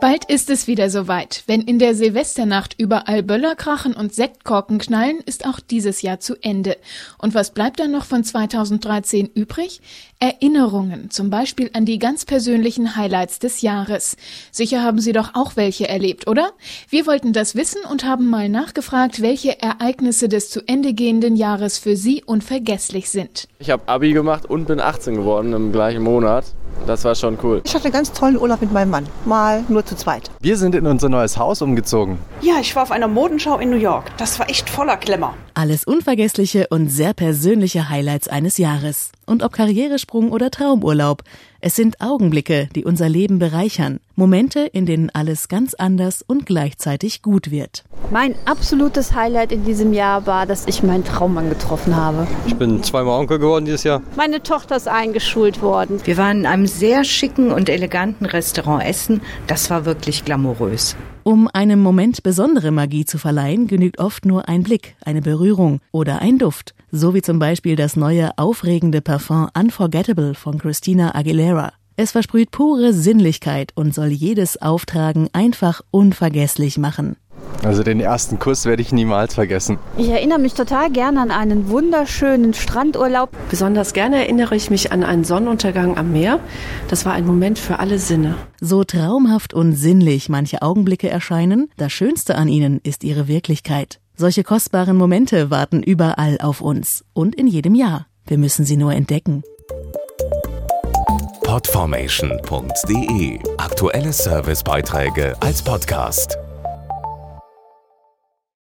Bald ist es wieder soweit. Wenn in der Silvesternacht überall Böller krachen und Sektkorken knallen, ist auch dieses Jahr zu Ende. Und was bleibt dann noch von 2013 übrig? Erinnerungen, zum Beispiel an die ganz persönlichen Highlights des Jahres. Sicher haben Sie doch auch welche erlebt, oder? Wir wollten das wissen und haben mal nachgefragt, welche Ereignisse des zu Ende gehenden Jahres für Sie unvergesslich sind. Ich habe Abi gemacht und bin 18 geworden im gleichen Monat. Das war schon cool. Ich hatte einen ganz tollen Urlaub mit meinem Mann. Mal nur zu zweit. Wir sind in unser neues Haus umgezogen. Ja, ich war auf einer Modenschau in New York. Das war echt voller Klemmer. Alles unvergessliche und sehr persönliche Highlights eines Jahres. Und ob Karrieresprung oder Traumurlaub, es sind Augenblicke, die unser Leben bereichern. Momente, in denen alles ganz anders und gleichzeitig gut wird. Mein absolutes Highlight in diesem Jahr war, dass ich meinen Traummann getroffen habe. Ich bin zweimal Onkel geworden dieses Jahr. Meine Tochter ist eingeschult worden. Wir waren in einem sehr schicken und eleganten Restaurant essen. Das war wirklich glamourös. Um einem Moment besondere Magie zu verleihen, genügt oft nur ein Blick, eine Berührung oder ein Duft. So wie zum Beispiel das neue aufregende Parfum Unforgettable von Christina Aguilera. Es versprüht pure Sinnlichkeit und soll jedes Auftragen einfach unvergesslich machen. Also den ersten Kuss werde ich niemals vergessen. Ich erinnere mich total gerne an einen wunderschönen Strandurlaub. Besonders gerne erinnere ich mich an einen Sonnenuntergang am Meer. Das war ein Moment für alle Sinne. So traumhaft und sinnlich manche Augenblicke erscheinen, das Schönste an ihnen ist ihre Wirklichkeit. Solche kostbaren Momente warten überall auf uns und in jedem Jahr. Wir müssen sie nur entdecken. Podformation.de Aktuelle Servicebeiträge als Podcast.